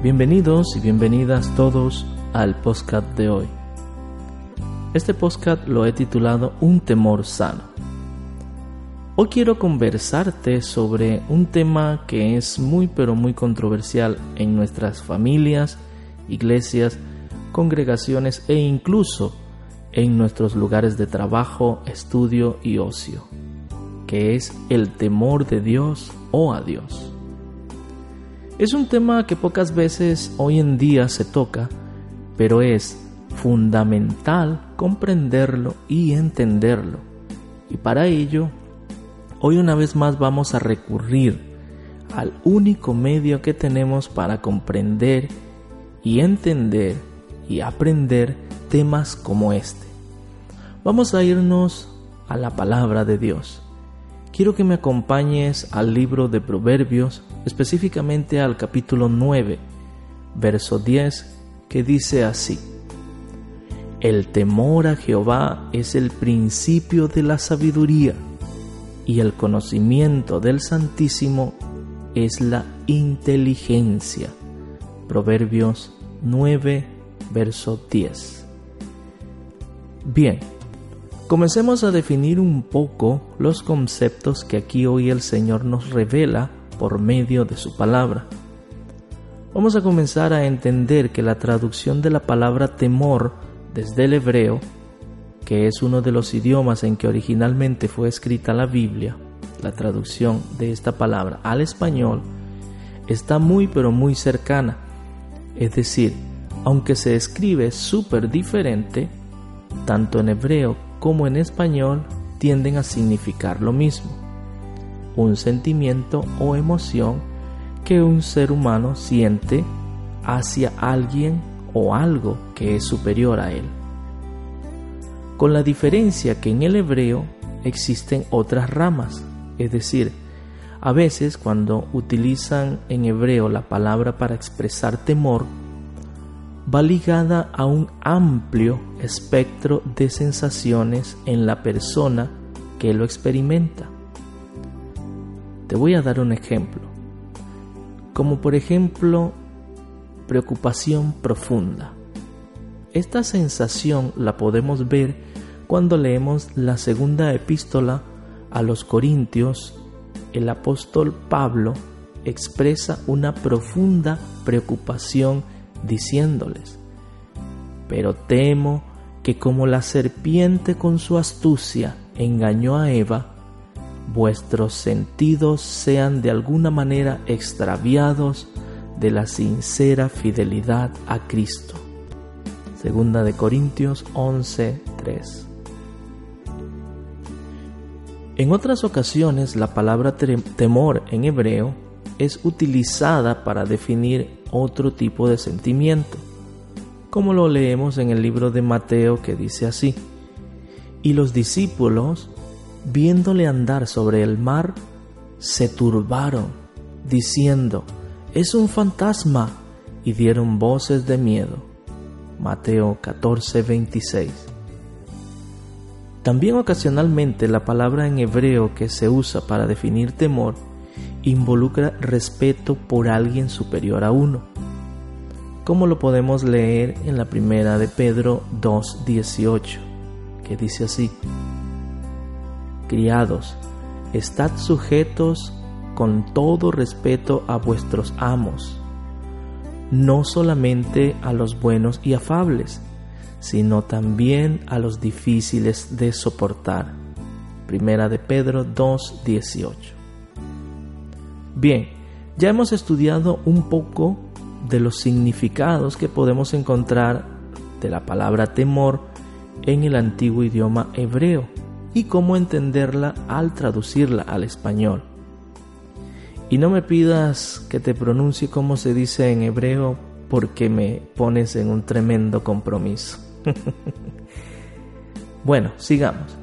Bienvenidos y bienvenidas todos al podcast de hoy. Este podcast lo he titulado Un temor sano. Hoy quiero conversarte sobre un tema que es muy pero muy controversial en nuestras familias, iglesias, congregaciones e incluso en nuestros lugares de trabajo, estudio y ocio, que es el temor de Dios o a Dios. Es un tema que pocas veces hoy en día se toca, pero es fundamental comprenderlo y entenderlo. Y para ello, hoy una vez más vamos a recurrir al único medio que tenemos para comprender y entender y aprender temas como este. Vamos a irnos a la palabra de Dios. Quiero que me acompañes al libro de Proverbios, específicamente al capítulo 9, verso 10, que dice así. El temor a Jehová es el principio de la sabiduría, y el conocimiento del Santísimo es la inteligencia. Proverbios 9, verso 10. Bien, comencemos a definir un poco los conceptos que aquí hoy el Señor nos revela por medio de su palabra. Vamos a comenzar a entender que la traducción de la palabra temor desde el hebreo, que es uno de los idiomas en que originalmente fue escrita la Biblia, la traducción de esta palabra al español, está muy pero muy cercana. Es decir, aunque se escribe súper diferente, tanto en hebreo como en español tienden a significar lo mismo, un sentimiento o emoción que un ser humano siente hacia alguien o algo que es superior a él. Con la diferencia que en el hebreo existen otras ramas, es decir, a veces cuando utilizan en hebreo la palabra para expresar temor, va ligada a un amplio espectro de sensaciones en la persona que lo experimenta. Te voy a dar un ejemplo, como por ejemplo preocupación profunda. Esta sensación la podemos ver cuando leemos la segunda epístola a los Corintios. El apóstol Pablo expresa una profunda preocupación diciéndoles, pero temo que como la serpiente con su astucia engañó a Eva, vuestros sentidos sean de alguna manera extraviados de la sincera fidelidad a Cristo. Segunda de Corintios 11:3. En otras ocasiones la palabra temor en hebreo es utilizada para definir otro tipo de sentimiento, como lo leemos en el libro de Mateo que dice así, y los discípulos, viéndole andar sobre el mar, se turbaron, diciendo, es un fantasma, y dieron voces de miedo. Mateo 14, 26. También ocasionalmente la palabra en hebreo que se usa para definir temor involucra respeto por alguien superior a uno, como lo podemos leer en la primera de Pedro 2.18, que dice así, Criados, estad sujetos con todo respeto a vuestros amos, no solamente a los buenos y afables, sino también a los difíciles de soportar. Primera de Pedro 2.18. Bien, ya hemos estudiado un poco de los significados que podemos encontrar de la palabra temor en el antiguo idioma hebreo y cómo entenderla al traducirla al español. Y no me pidas que te pronuncie como se dice en hebreo porque me pones en un tremendo compromiso. bueno, sigamos.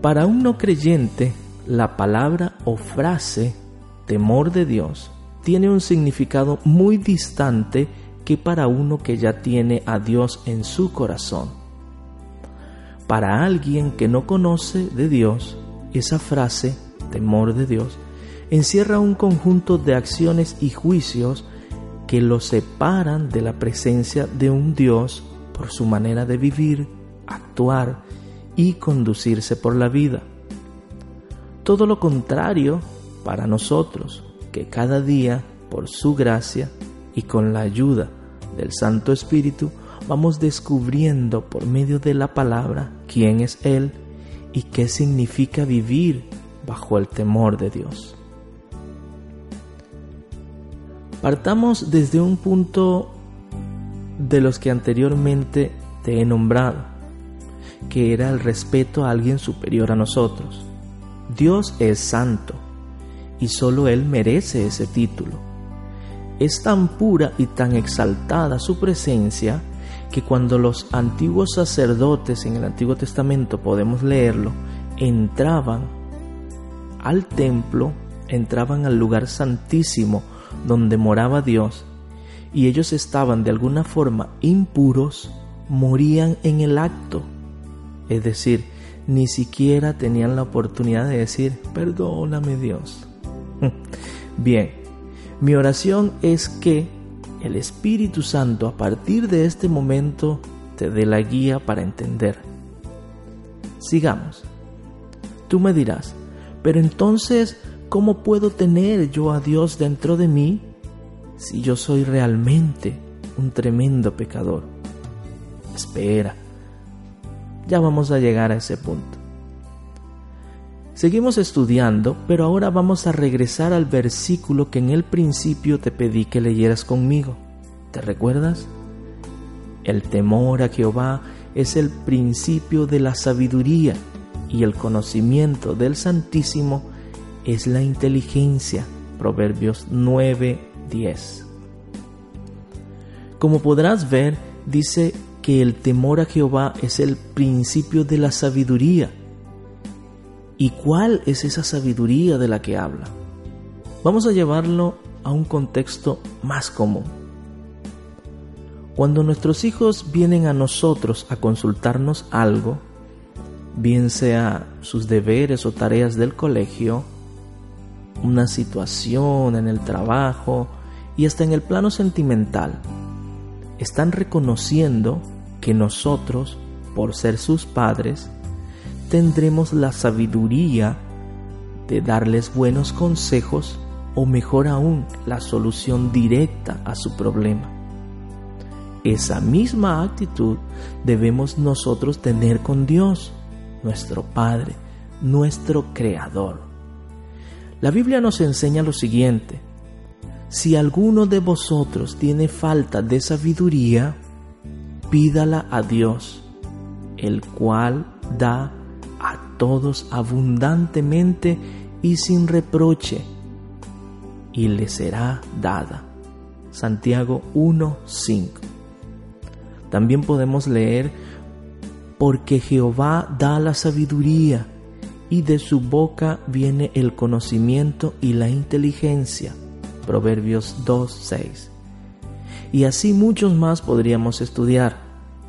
Para un no creyente, la palabra o frase temor de Dios tiene un significado muy distante que para uno que ya tiene a Dios en su corazón. Para alguien que no conoce de Dios, esa frase temor de Dios, encierra un conjunto de acciones y juicios que lo separan de la presencia de un Dios por su manera de vivir, actuar y conducirse por la vida. Todo lo contrario para nosotros, que cada día, por su gracia y con la ayuda del Santo Espíritu, vamos descubriendo por medio de la palabra quién es Él y qué significa vivir bajo el temor de Dios. Partamos desde un punto de los que anteriormente te he nombrado, que era el respeto a alguien superior a nosotros. Dios es santo y solo Él merece ese título. Es tan pura y tan exaltada su presencia que cuando los antiguos sacerdotes en el Antiguo Testamento podemos leerlo, entraban al templo, entraban al lugar santísimo donde moraba Dios, y ellos estaban de alguna forma impuros, morían en el acto. Es decir, ni siquiera tenían la oportunidad de decir, perdóname Dios. Bien, mi oración es que el Espíritu Santo a partir de este momento te dé la guía para entender. Sigamos. Tú me dirás, pero entonces, ¿cómo puedo tener yo a Dios dentro de mí si yo soy realmente un tremendo pecador? Espera, ya vamos a llegar a ese punto. Seguimos estudiando, pero ahora vamos a regresar al versículo que en el principio te pedí que leyeras conmigo. ¿Te recuerdas? El temor a Jehová es el principio de la sabiduría y el conocimiento del Santísimo es la inteligencia. Proverbios 9:10. Como podrás ver, dice que el temor a Jehová es el principio de la sabiduría. ¿Y cuál es esa sabiduría de la que habla? Vamos a llevarlo a un contexto más común. Cuando nuestros hijos vienen a nosotros a consultarnos algo, bien sea sus deberes o tareas del colegio, una situación en el trabajo y hasta en el plano sentimental, están reconociendo que nosotros, por ser sus padres, tendremos la sabiduría de darles buenos consejos o mejor aún la solución directa a su problema. Esa misma actitud debemos nosotros tener con Dios, nuestro Padre, nuestro Creador. La Biblia nos enseña lo siguiente, si alguno de vosotros tiene falta de sabiduría, pídala a Dios, el cual da a todos abundantemente y sin reproche, y le será dada. Santiago 1:5. También podemos leer, porque Jehová da la sabiduría, y de su boca viene el conocimiento y la inteligencia. Proverbios 2:6 y así muchos más podríamos estudiar.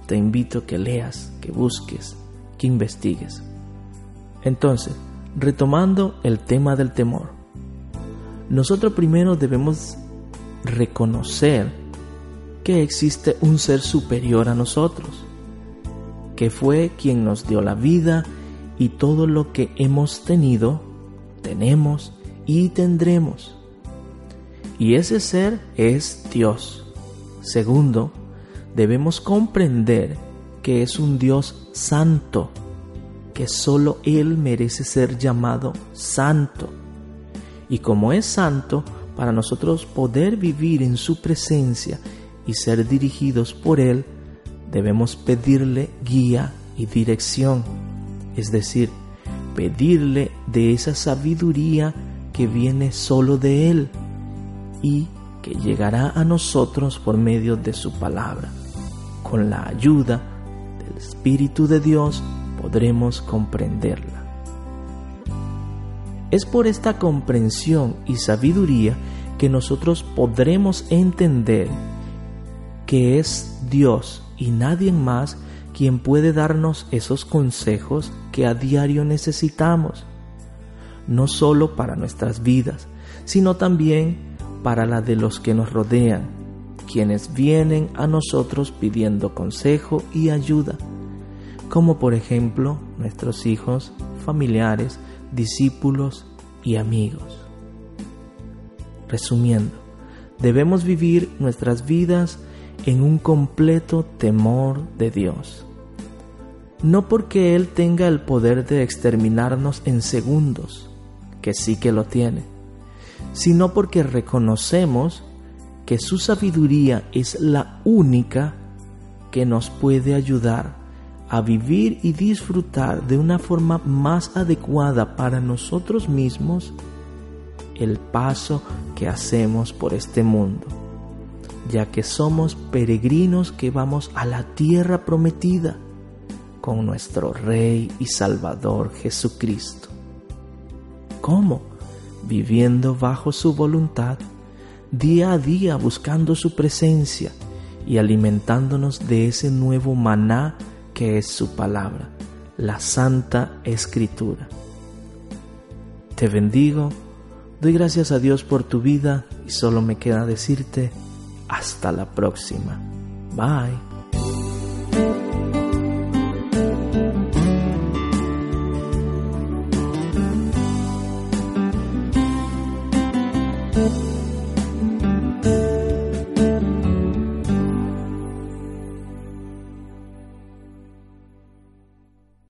Te invito a que leas, que busques, que investigues. Entonces, retomando el tema del temor, nosotros primero debemos reconocer que existe un ser superior a nosotros, que fue quien nos dio la vida y todo lo que hemos tenido, tenemos y tendremos. Y ese ser es Dios. Segundo, debemos comprender que es un Dios santo, que solo Él merece ser llamado santo. Y como es santo, para nosotros poder vivir en su presencia y ser dirigidos por Él, debemos pedirle guía y dirección, es decir, pedirle de esa sabiduría que viene solo de Él y que llegará a nosotros por medio de su palabra. Con la ayuda del Espíritu de Dios podremos comprenderla. Es por esta comprensión y sabiduría que nosotros podremos entender que es Dios y nadie más quien puede darnos esos consejos que a diario necesitamos. no solo para nuestras vidas, sino también para la de los que nos rodean, quienes vienen a nosotros pidiendo consejo y ayuda, como por ejemplo nuestros hijos, familiares, discípulos y amigos. Resumiendo, debemos vivir nuestras vidas en un completo temor de Dios. No porque Él tenga el poder de exterminarnos en segundos, que sí que lo tiene, sino porque reconocemos que su sabiduría es la única que nos puede ayudar a vivir y disfrutar de una forma más adecuada para nosotros mismos el paso que hacemos por este mundo, ya que somos peregrinos que vamos a la tierra prometida con nuestro Rey y Salvador Jesucristo. ¿Cómo? Viviendo bajo su voluntad, día a día buscando su presencia y alimentándonos de ese nuevo maná que es su palabra, la Santa Escritura. Te bendigo, doy gracias a Dios por tu vida y solo me queda decirte hasta la próxima. Bye.